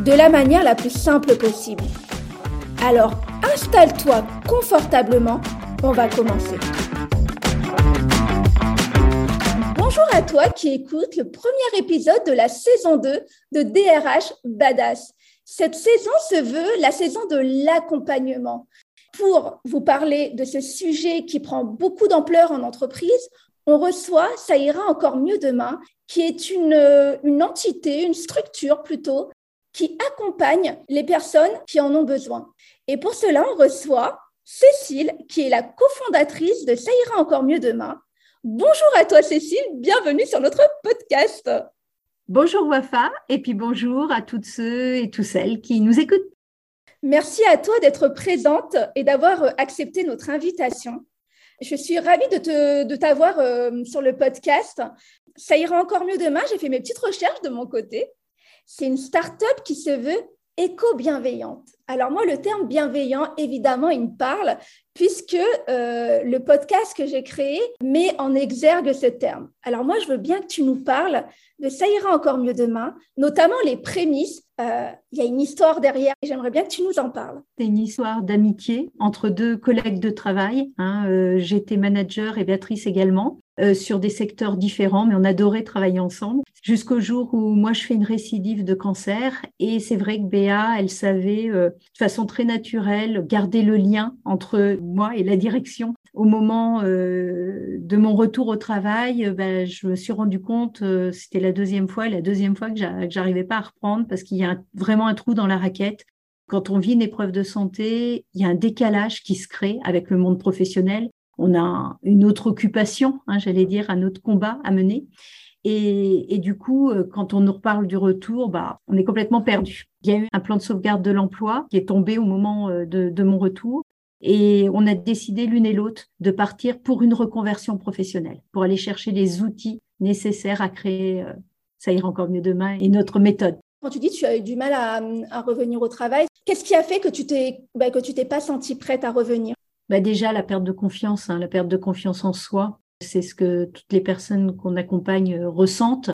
de la manière la plus simple possible. Alors installe-toi confortablement, on va commencer. Bonjour à toi qui écoute le premier épisode de la saison 2 de DRH Badass. Cette saison se veut la saison de l'accompagnement. Pour vous parler de ce sujet qui prend beaucoup d'ampleur en entreprise, on reçoit Ça ira encore mieux demain, qui est une, une entité, une structure plutôt, qui accompagne les personnes qui en ont besoin. Et pour cela, on reçoit Cécile, qui est la cofondatrice de Ça ira encore mieux demain. Bonjour à toi, Cécile. Bienvenue sur notre podcast. Bonjour, Wafa. Et puis bonjour à toutes ceux et toutes celles qui nous écoutent. Merci à toi d'être présente et d'avoir accepté notre invitation. Je suis ravie de, t'avoir euh, sur le podcast. Ça ira encore mieux demain. J'ai fait mes petites recherches de mon côté. C'est une start-up qui se veut éco-bienveillante. Alors moi, le terme bienveillant, évidemment, il me parle puisque euh, le podcast que j'ai créé met en exergue ce terme. Alors moi, je veux bien que tu nous parles de Ça ira encore mieux demain, notamment les prémices. Euh, il y a une histoire derrière et j'aimerais bien que tu nous en parles. C'est une histoire d'amitié entre deux collègues de travail. Hein, euh, J'étais manager et Béatrice également. Euh, sur des secteurs différents, mais on adorait travailler ensemble jusqu'au jour où moi je fais une récidive de cancer et c'est vrai que Béa, elle savait euh, de façon très naturelle garder le lien entre moi et la direction. Au moment euh, de mon retour au travail, ben, je me suis rendu compte, c'était la deuxième fois, la deuxième fois que j'arrivais pas à reprendre parce qu'il y a vraiment un trou dans la raquette. Quand on vit une épreuve de santé, il y a un décalage qui se crée avec le monde professionnel on a une autre occupation, hein, j'allais dire, un autre combat à mener. Et, du coup, euh, quand on nous reparle du retour, bah, on est complètement perdu. Il y a eu un plan de sauvegarde de l'emploi qui est tombé au moment euh, de, mon retour. Et on a décidé l'une et l'autre de partir pour une reconversion professionnelle, pour aller chercher les outils nécessaires à créer, euh, ça ira encore mieux demain, et notre méthode. Quand tu dis que tu as eu du mal à, revenir au travail, qu'est-ce qui a fait que tu t'es bah, que tu t'es pas sentie prête à revenir? Bah déjà la perte de confiance, hein, la perte de confiance en soi, c'est ce que toutes les personnes qu'on accompagne euh, ressentent.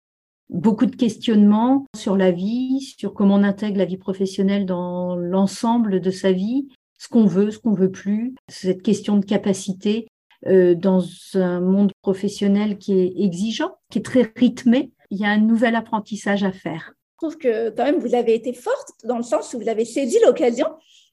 Beaucoup de questionnements sur la vie, sur comment on intègre la vie professionnelle dans l'ensemble de sa vie, ce qu'on veut, ce qu'on veut plus, cette question de capacité euh, dans un monde professionnel qui est exigeant, qui est très rythmé. Il y a un nouvel apprentissage à faire. Je trouve que quand même vous avez été forte dans le sens où vous avez saisi l'occasion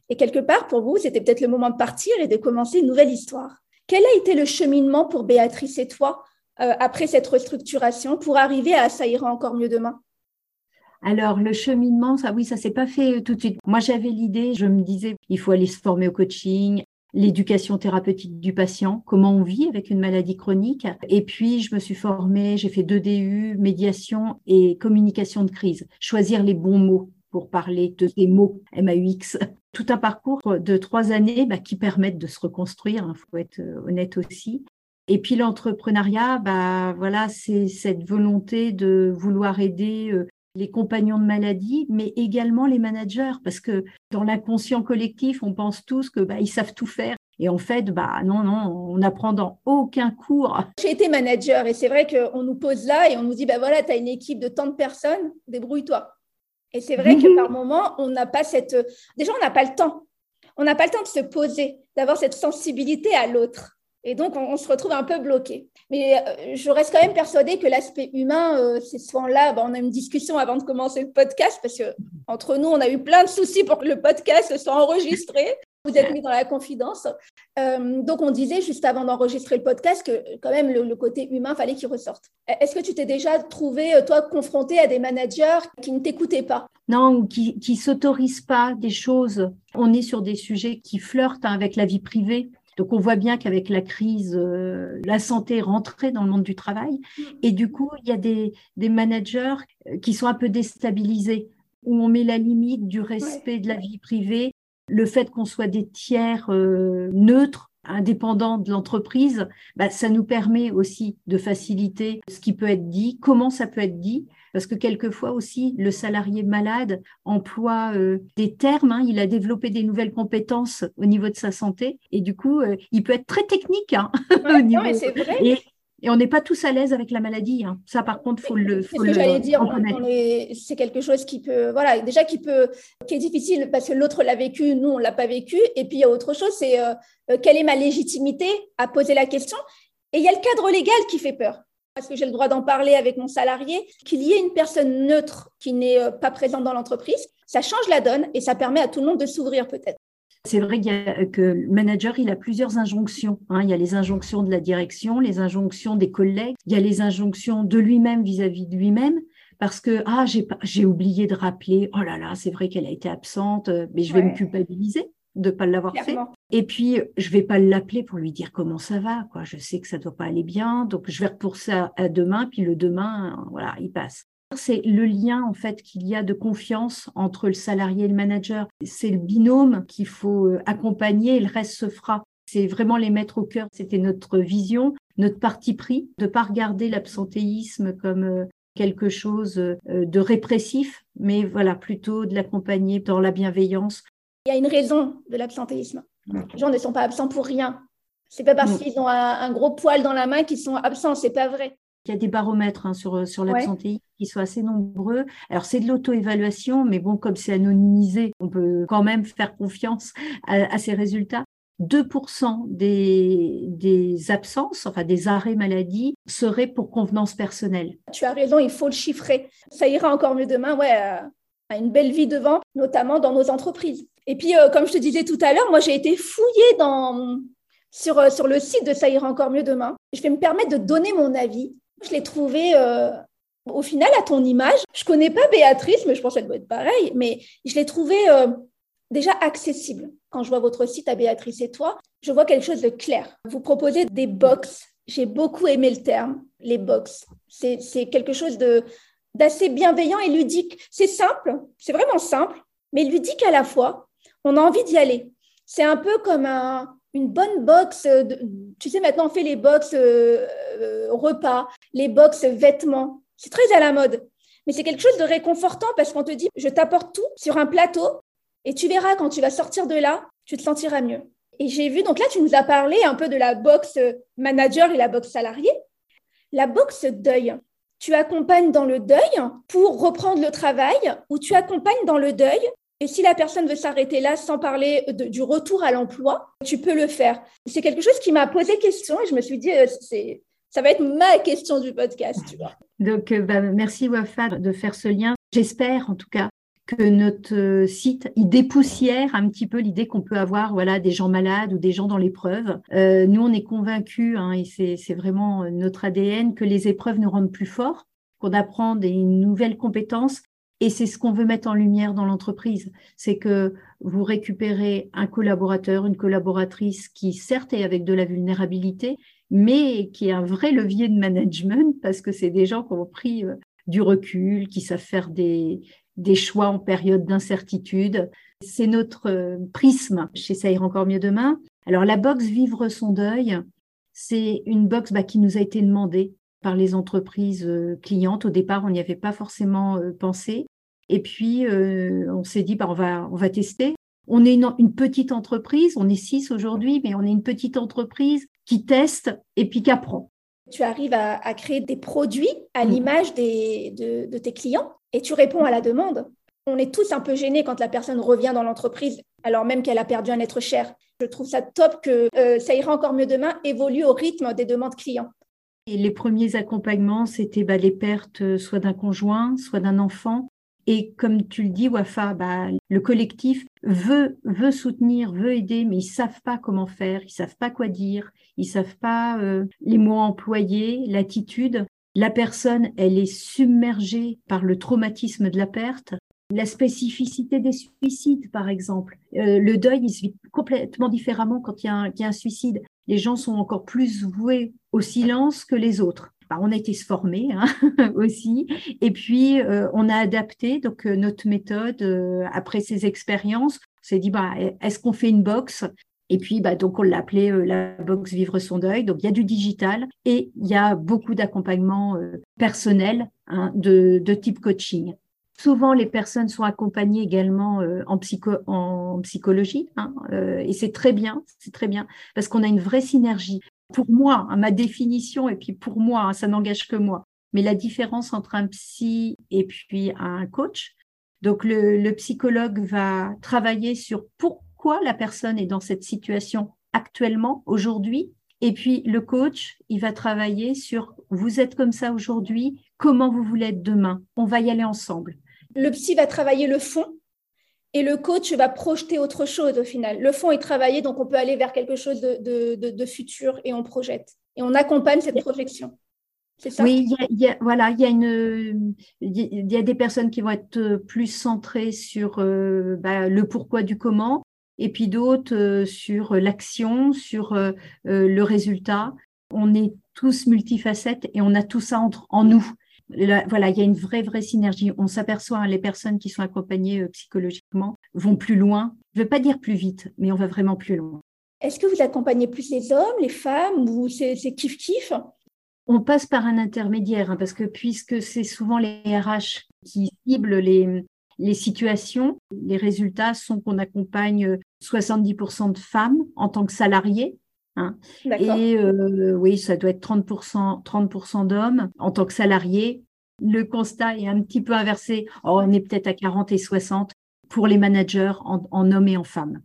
et quelque part, pour vous, c'était peut-être le moment de partir et de commencer une nouvelle histoire. Quel a été le cheminement pour Béatrice et toi euh, après cette restructuration pour arriver à ça ira encore mieux demain? Alors le cheminement, ça oui, ça s'est pas fait tout de suite. Moi j'avais l'idée, je me disais il faut aller se former au coaching, l'éducation thérapeutique du patient, comment on vit avec une maladie chronique. Et puis, je me suis formée, j'ai fait deux DU, médiation et communication de crise. Choisir les bons mots pour parler de ces mots MAUX. Tout un parcours de trois années bah, qui permettent de se reconstruire, il hein, faut être euh, honnête aussi. Et puis l'entrepreneuriat, bah voilà, c'est cette volonté de vouloir aider euh, les compagnons de maladie, mais également les managers, parce que dans l'inconscient collectif, on pense tous que bah, ils savent tout faire. Et en fait, bah non, non, on n'apprend dans aucun cours. J'ai été manager et c'est vrai qu'on nous pose là et on nous dit, bah voilà, tu as une équipe de tant de personnes, débrouille-toi. Et c'est vrai que par moment, on n'a pas cette. Déjà, on n'a pas le temps. On n'a pas le temps de se poser, d'avoir cette sensibilité à l'autre. Et donc, on, se retrouve un peu bloqué. Mais euh, je reste quand même persuadée que l'aspect humain, euh, c'est souvent là. on a une discussion avant de commencer le podcast parce que entre nous, on a eu plein de soucis pour que le podcast soit enregistré vous êtes mis dans la confidence. Euh, donc, on disait juste avant d'enregistrer le podcast que quand même le, côté humain fallait qu'il ressorte. Est-ce que tu t'es déjà trouvé, euh, toi, confronté à des managers qui ne t'écoutaient pas? Non, ou qui ne s'autorisent pas des choses. On est sur des sujets qui flirtent hein, avec la vie privée. Donc on voit bien qu'avec la crise, euh, la santé est rentrée dans le monde du travail. Mm. Et du coup, il y a des, des managers qui sont un peu déstabilisés où on met la limite du respect de la vie privée, le fait qu'on soit des tiers euh, neutres, indépendants de l'entreprise, bah, ça nous permet aussi de faciliter ce qui peut être dit, comment ça peut être dit, parce que quelquefois aussi, le salarié malade emploie euh, des termes, hein, il a développé des nouvelles compétences au niveau de sa santé, et du coup, euh, il peut être très technique hein, au niveau. vrai. Et on n'est pas tous à l'aise avec la maladie. Hein. Ça, par contre, faut le. C'est ce que j'allais dire. C'est quelque chose qui peut, voilà, déjà qui peut, qui est difficile parce que l'autre l'a vécu, nous on l'a pas vécu. Et puis il y a autre chose, c'est euh, euh, quelle est ma légitimité à poser la question? Et il y a le cadre légal qui fait peur. Parce que j'ai le droit d'en parler avec mon salarié, qu'il y ait une personne neutre qui n'est euh, pas présente dans l'entreprise, ça change la donne et ça permet à tout le monde de s'ouvrir peut-être. C'est vrai que le manager, il a plusieurs injonctions. Hein. Il y a les injonctions de la direction, les injonctions des collègues, il y a les injonctions de lui-même vis-à-vis de lui-même. Parce que ah j'ai oublié de rappeler oh là là c'est vrai qu'elle a été absente euh, mais je vais me culpabiliser de pas l'avoir fait et puis je vais pas l'appeler pour lui dire comment ça va quoi je sais que ça doit pas aller bien donc je vais repousser à demain puis le demain voilà il passe c'est le lien en fait qu'il y a de confiance entre le salarié et le manager. C'est le binôme qu'il faut euh, accompagner et le reste se fera. C'est vraiment les mettre au cœur. C'était notre vision, notre parti pris, de pas regarder l'absentéisme comme euh, quelque chose euh, de répressif, mais voilà, plutôt de l'accompagner dans la bienveillance. Il y a une raison de l'absentéisme. Les gens ne sont pas absents pour rien. C'est pas parce qu'ils ont un, gros poil dans la main qu'ils sont absents, c'est pas vrai. Il y a des baromètres hein, sur, sur l'absentéisme qui sont assez nombreux. Alors, c'est de l'auto-évaluation, mais bon, comme c'est anonymisé, on peut quand même faire confiance à, ces résultats. 2% des, des, absences, enfin des arrêts maladie, seraient pour convenance personnelle. Tu as raison, il faut le chiffrer. Ça ira encore mieux demain, ouais, à euh, une belle vie devant, notamment dans nos entreprises. Et puis, euh, comme je te disais tout à l'heure, moi, j'ai été fouillée sur, euh, sur le site de Ça ira encore mieux demain. Je vais me permettre de donner mon avis. Je l'ai trouvé au final, à ton image, je connais pas Béatrice, mais je pense qu'elle doit être pareille, mais je l'ai trouvé euh, déjà accessible. Quand je vois votre site à Béatrice et toi, je vois quelque chose de clair. Vous proposez des box. J'ai beaucoup aimé le terme, les box. C'est quelque chose d'assez bienveillant et ludique. C'est simple, c'est vraiment simple, mais ludique à la fois. On a envie d'y aller. C'est un peu comme une bonne box. tu sais, maintenant, on fait les box euh, euh, repas, les box vêtements. C'est très à la mode. Mais c'est quelque chose de réconfortant parce qu'on te dit, je t'apporte tout sur un plateau et tu verras quand tu vas sortir de là, tu te sentiras mieux. Et j'ai vu, donc là, tu nous as parlé un peu de la boxe manager et la boxe salariée. La boxe deuil, tu accompagnes dans le deuil pour reprendre le travail ou tu accompagnes dans le deuil et si la personne veut s'arrêter là sans parler du retour à l'emploi, tu peux le faire. C'est quelque chose qui m'a posé question et je me suis dit, euh, c'est, ça va être ma question du podcast, tu vois. Donc, euh, bah, merci Wafa de faire ce lien. J'espère en tout cas que notre euh, site il dépoussière un petit peu l'idée qu'on peut avoir voilà des gens malades ou des gens dans l'épreuve. Euh, nous, on est convaincus, hein, et c'est vraiment notre ADN, que les épreuves nous rendent plus forts, qu'on apprend des nouvelles compétences. Et c'est ce qu'on veut mettre en lumière dans l'entreprise, c'est que vous récupérez un collaborateur, une collaboratrice qui certes est avec de la vulnérabilité, mais qui est un vrai levier de management parce que c'est des gens qui ont pris euh, du recul, qui savent faire des, des choix en période d'incertitude. C'est notre euh, prisme chez ira encore mieux demain. Alors la box Vivre son deuil, c'est une box bah, qui nous a été demandée par les entreprises euh, clientes. Au départ, on n'y avait pas forcément pensé. Et puis, on s'est dit, bah, on, va, on va tester. On est une, petite entreprise, on est six aujourd'hui, mais on est une petite entreprise qui teste et puis qui apprend. Tu arrives à, créer des produits à mm. l'image de, de, tes clients et tu réponds à la demande. On est tous un peu gênés quand la personne revient dans l'entreprise alors même qu'elle a perdu un être cher. Je trouve ça top que euh, ça ira encore mieux demain, évolue au rythme des demandes clients. Les premiers accompagnements, c'était bah, les pertes euh, soit d'un conjoint, soit d'un enfant. Et comme tu le dis, Wafa, bah, le collectif veut, veut soutenir, veut aider, mais ils savent pas comment faire, ils savent pas quoi dire, ils savent pas euh, les mots employés, l'attitude. La personne, elle est submergée par le traumatisme de la perte. La spécificité des suicides, par exemple. Euh, le deuil, il se vit complètement différemment quand il y a un suicide. Les gens sont encore plus voués au silence que les autres. on a été se former hein, aussi. Et puis, euh, on a adapté donc notre méthode après ces expériences. On s'est dit, bah, est-ce qu'on fait une box? Et puis, bah, donc, on l'a appelé la box Vivre son deuil. Donc, il y a du digital et il y a beaucoup d'accompagnement personnel hein, de, type coaching. Souvent, les personnes sont accompagnées également euh, en, psycho, en psychologie, hein, euh, et c'est très bien, c'est très bien, parce qu'on a une vraie synergie. Pour moi, hein, ma définition, et puis pour moi, hein, ça n'engage que moi, mais la différence entre un psy et puis un coach. Donc, le psychologue va travailler sur pourquoi la personne est dans cette situation actuellement, aujourd'hui, et puis le coach, il va travailler sur vous êtes comme ça aujourd'hui, comment vous voulez être demain. On va y aller ensemble. Le psy va travailler le fond et le coach va projeter autre chose au final. Le fond est travaillé, donc on peut aller vers quelque chose de, futur et on projette. Et on accompagne cette projection. Ça? Oui, il y a, voilà, il y a des personnes qui vont être plus centrées sur euh, bah, le pourquoi du comment, et puis d'autres euh, sur l'action, sur euh, le résultat. On est tous multifacettes et on a tout ça en nous voilà, il y a une vraie, vraie synergie. On s'aperçoit, hein, les personnes qui sont accompagnées euh, psychologiquement vont plus loin. Je ne veux pas dire plus vite, mais on va vraiment plus loin. Est-ce que vous accompagnez plus les hommes, les femmes, ou c'est kiff-kiff? On passe par un intermédiaire, hein, parce que puisque c'est souvent les RH qui ciblent les, les situations, les résultats sont qu'on accompagne 70% de femmes en tant que salariés, Hein. Et euh, oui, ça doit être 30%, 30 d'hommes en tant que salariés. Le constat est un petit peu inversé. Oh, on est peut-être à 40 et 60 pour les managers en, hommes et en femmes.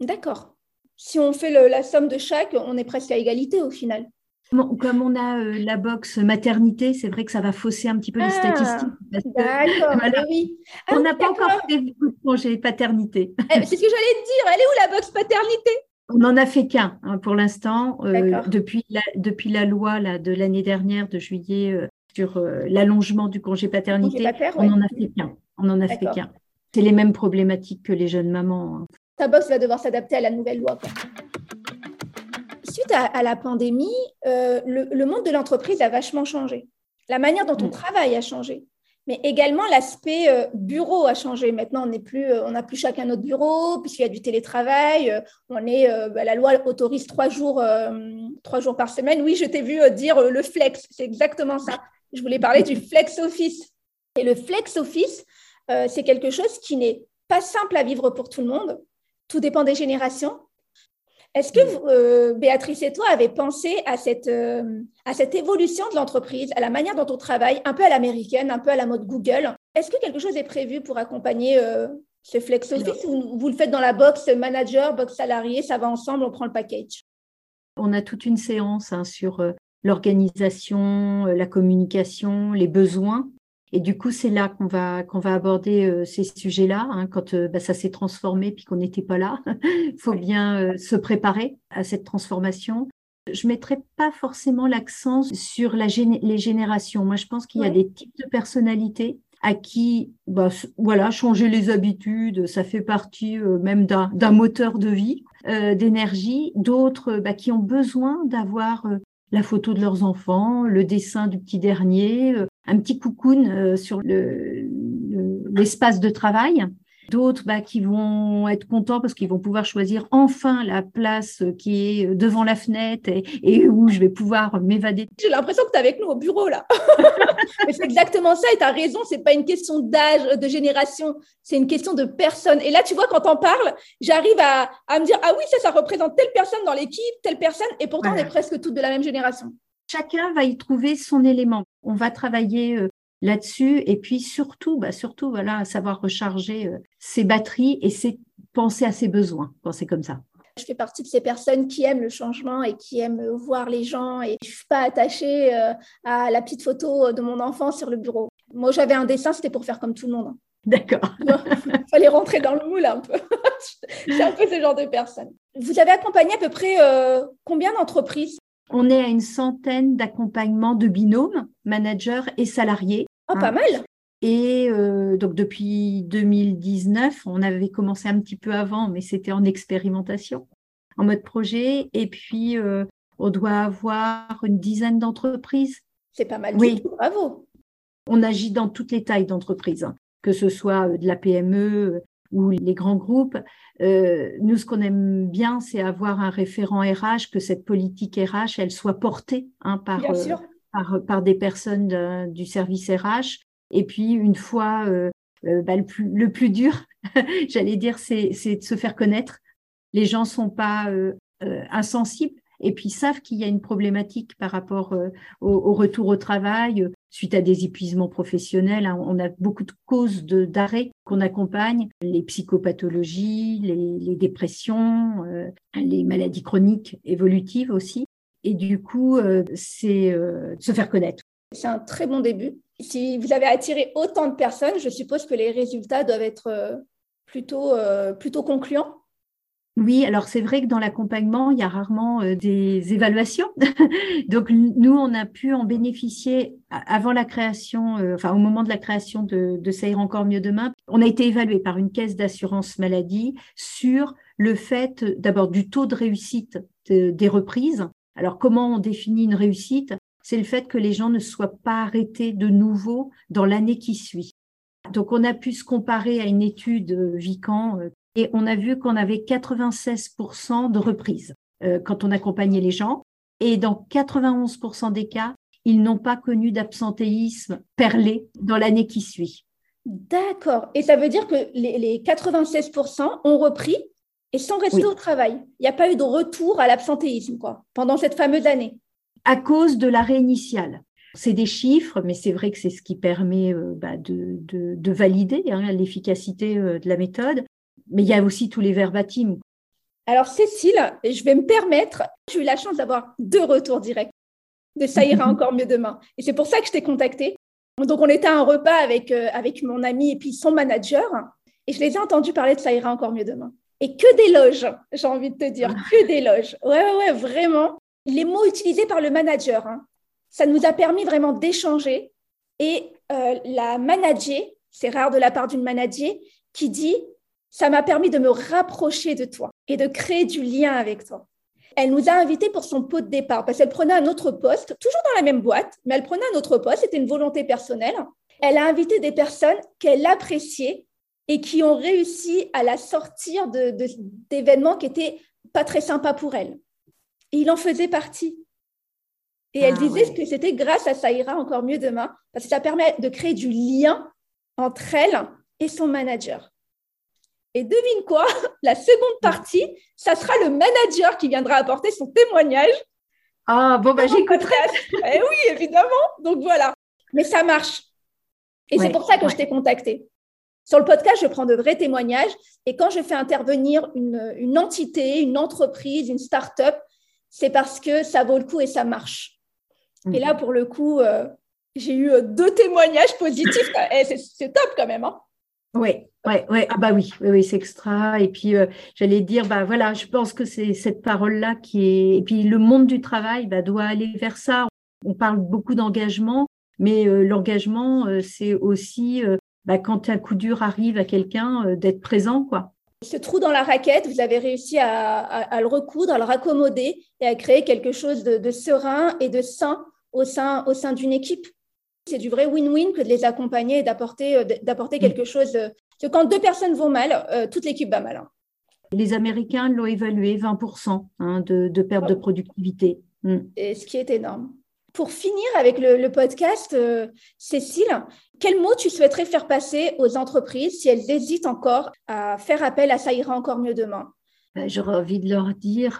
D'accord. Si on fait la somme de chaque, on est presque à égalité au final. Comme on a euh, la box maternité, c'est vrai que ça va fausser un petit peu les ah, statistiques. D'accord, oui. on n'a pas encore fait beaucoup de congés paternité. Eh, c'est ce que j'allais te dire. Elle est où la box paternité? On n'en a fait qu'un hein, pour l'instant. Euh, depuis, la, depuis la loi là, de l'année dernière, de juillet, euh, sur euh, l'allongement du congé paternité, on n'en a fait qu'un. On en a fait qu'un. C'est les mêmes problématiques que les jeunes mamans. Hein. Ta box va devoir s'adapter à la nouvelle loi. Suite à, la pandémie, le, monde de l'entreprise a vachement changé. La manière dont on mm. travaille a changé. Mais également, l'aspect euh, bureau a changé. Maintenant, on n'est plus, euh, n'a plus chacun notre bureau, puisqu'il y a du télétravail. Euh, on est, bah, la loi autorise trois jours, trois jours par semaine. Oui, je t'ai vu dire le flex. C'est exactement ça. Je voulais parler du flex office. Et le flex office, c'est quelque chose qui n'est pas simple à vivre pour tout le monde. Tout dépend des générations. Est-ce que euh, Béatrice et toi avez pensé à cette, euh, à cette évolution de l'entreprise, à la manière dont on travaille, un peu à l'américaine, un peu à la mode Google? Est-ce que quelque chose est prévu pour accompagner euh, ce flex office ou vous le faites dans la box manager, box salarié, ça va ensemble, on prend le package? On a toute une séance hein, sur l'organisation, la communication, les besoins et du coup, c'est là qu'on va, qu'on va aborder euh, ces sujets-là, hein, quand euh, bah, ça s'est transformé puis qu'on n'était pas là. Il faut bien euh, se préparer à cette transformation. Je ne mettrai pas forcément l'accent sur la les générations. Moi, je pense qu'il y a des types de personnalités à qui, bah, voilà, changer les habitudes, ça fait partie même d'un moteur de vie, d'énergie. D'autres bah, qui ont besoin d'avoir la photo de leurs enfants, le dessin du petit dernier, euh, un petit coucoun euh, sur l'espace de travail. D'autres bah, qui vont être contents parce qu'ils vont pouvoir choisir enfin la place qui est devant la fenêtre et, où je vais pouvoir m'évader. J'ai l'impression que tu es avec nous au bureau là. Mais c'est exactement ça et tu as raison, c'est pas une question d'âge, de génération, c'est une question de personne. Et là, tu vois, quand on parle, j'arrive à, me dire Ah oui, ça, ça représente telle personne dans l'équipe, telle personne, et pourtant on est presque toutes de la même génération. Chacun va y trouver son élément. On va travailler euh, là-dessus. Et puis surtout, bah surtout, voilà, savoir recharger euh, ses batteries et c'est penser à ses besoins quand c'est comme ça. Je fais partie de ces personnes qui aiment le changement et qui aiment voir les gens et je suis pas attachée euh, à la petite photo de mon enfant sur le bureau. Moi, j'avais un dessin, c'était pour faire comme tout le monde. D'accord. Il fallait rentrer dans le moule un peu. c'est un peu ce genre de personne. Vous avez accompagné à peu près euh, combien d'entreprises? On est à une centaine d'accompagnements de binômes, managers et salariés. Ah, pas mal. Et euh, donc depuis 2019, on avait commencé un petit peu avant, mais c'était en expérimentation, en mode projet. Et puis, euh, on doit avoir une dizaine d'entreprises C'est pas mal oui. du tout, bravo. On agit dans toutes les tailles d'entreprise, hein, que ce soit de la PME ou les grands groupes. Euh, nous, ce qu'on aime bien, c'est avoir un référent RH, que cette politique RH, elle soit portée hein, par, euh, par, par, des personnes du service RH. Et puis, une fois, euh, bah, le, plus, le plus dur, j'allais dire, c'est de se faire connaître. Les gens sont pas insensibles et puis savent qu'il y a une problématique par rapport au, au, retour au travail suite à des épuisements professionnels. Hein. On a beaucoup de causes d'arrêt qu'on accompagne, les psychopathologies, les, dépressions, euh, les maladies chroniques évolutives aussi. Et du coup, euh, c'est euh, se faire connaître. C'est un très bon début. Si vous avez attiré autant de personnes, je suppose que les résultats doivent être plutôt, plutôt concluants. Oui, alors c'est vrai que dans l'accompagnement, il y a rarement euh, des évaluations. Donc nous, on a pu en bénéficier avant la création, euh, enfin au moment de la création de, de Ça ira encore mieux demain. On a été évalué par une caisse d'assurance maladie sur le fait d'abord du taux de réussite des reprises. Alors comment on définit une réussite? C'est le fait que les gens ne soient pas arrêtés de nouveau dans l'année qui suit. Donc, on a pu se comparer à une étude euh, Vican et on a vu qu'on avait 96% de reprises euh, quand on accompagnait les gens. Et dans 91% des cas, ils n'ont pas connu d'absentéisme perlé dans l'année qui suit. D'accord. Et ça veut dire que les, 96% ont repris et sont restés au travail. Il n'y a pas eu de retour à l'absentéisme quoi, pendant cette fameuse année. À cause de l'arrêt initial. C'est des chiffres, mais c'est vrai que c'est ce qui permet euh, bah, de, valider hein, l'efficacité euh, de la méthode mais il y a aussi tous les verbatims. Alors, Cécile, je vais me permettre, j'ai eu la chance d'avoir deux retours directs de Ça ira encore mieux demain. Et c'est pour ça que je t'ai contacté. Donc, on était à un repas avec, euh, avec mon ami et puis son manager, et je les ai entendus parler de Ça ira encore mieux demain. Et que d'éloges, j'ai envie de te dire, ah. que d'éloges. Ouais, ouais, ouais, vraiment. Les mots utilisés par le manager, hein, ça nous a permis vraiment d'échanger. Et euh, la manager, c'est rare de la part d'une manager, qui dit ça m'a permis de me rapprocher de toi et de créer du lien avec toi. Elle nous a invités pour son pot de départ parce qu'elle prenait un autre poste, toujours dans la même boîte, mais elle prenait un autre poste, c'était une volonté personnelle. Elle a invité des personnes qu'elle appréciait et qui ont réussi à la sortir d'événements de, qui étaient pas très sympas pour elle. Et il en faisait partie. Et elle ah disait que c'était grâce à ça ira encore mieux demain, parce que ça permet de créer du lien entre elle et son manager. Et devine quoi La seconde partie, ça sera le manager qui viendra apporter son témoignage. Ah, bon, bah j'écouterai. eh oui, évidemment. Donc voilà. Mais ça marche. Et c'est pour ça que je t'ai contacté. Sur le podcast, je prends de vrais témoignages. Et quand je fais intervenir une, entité, une entreprise, une start-up, c'est parce que ça vaut le coup et ça marche. Et là, mhm. pour le coup, euh, j'ai eu euh, deux témoignages positifs. Eh, c'est top quand même. Hein oui, ouais, ouais. Ah bah oui, oui, c'est extra. Et puis euh, j'allais dire, bah voilà, je pense que c'est cette parole-là qui est. Et puis le monde du travail bah, doit aller vers ça. On parle beaucoup d'engagement, mais euh, l'engagement, euh, c'est aussi bah, quand un coup dur arrive à quelqu'un, d'être présent, quoi. Ce trou dans la raquette, vous avez réussi à, le recoudre, à le raccommoder et à créer quelque chose de, de serein et de sain au sein, au sein d'une équipe. C'est du vrai win-win que de les accompagner et d'apporter, d'apporter quelque mm. chose. Euh, que quand deux personnes vont mal, euh, toute l'équipe va mal. Hein. Les Américains l'ont évalué 20% hein, de, perte de productivité. Mm. Et ce qui est énorme. Pour finir avec le, podcast, Cécile, quel mot tu souhaiterais faire passer aux entreprises si elles hésitent encore à faire appel à ça ira encore mieux demain? Bah, J'aurais envie de leur dire,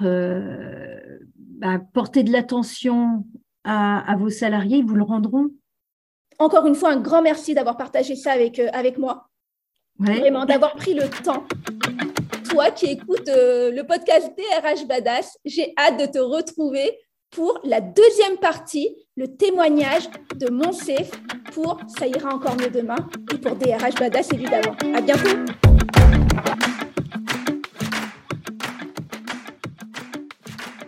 bah, portez de l'attention à, à, vos salariés, ils vous le rendront encore une fois, un grand merci d'avoir partagé ça avec, euh, avec moi. Vraiment, d'avoir pris le temps. Toi qui écoutes euh, le podcast DRH Badass, j'ai hâte de te retrouver pour la deuxième partie, le témoignage de mon pour Ça ira encore mieux demain et pour DRH Badass évidemment. À bientôt.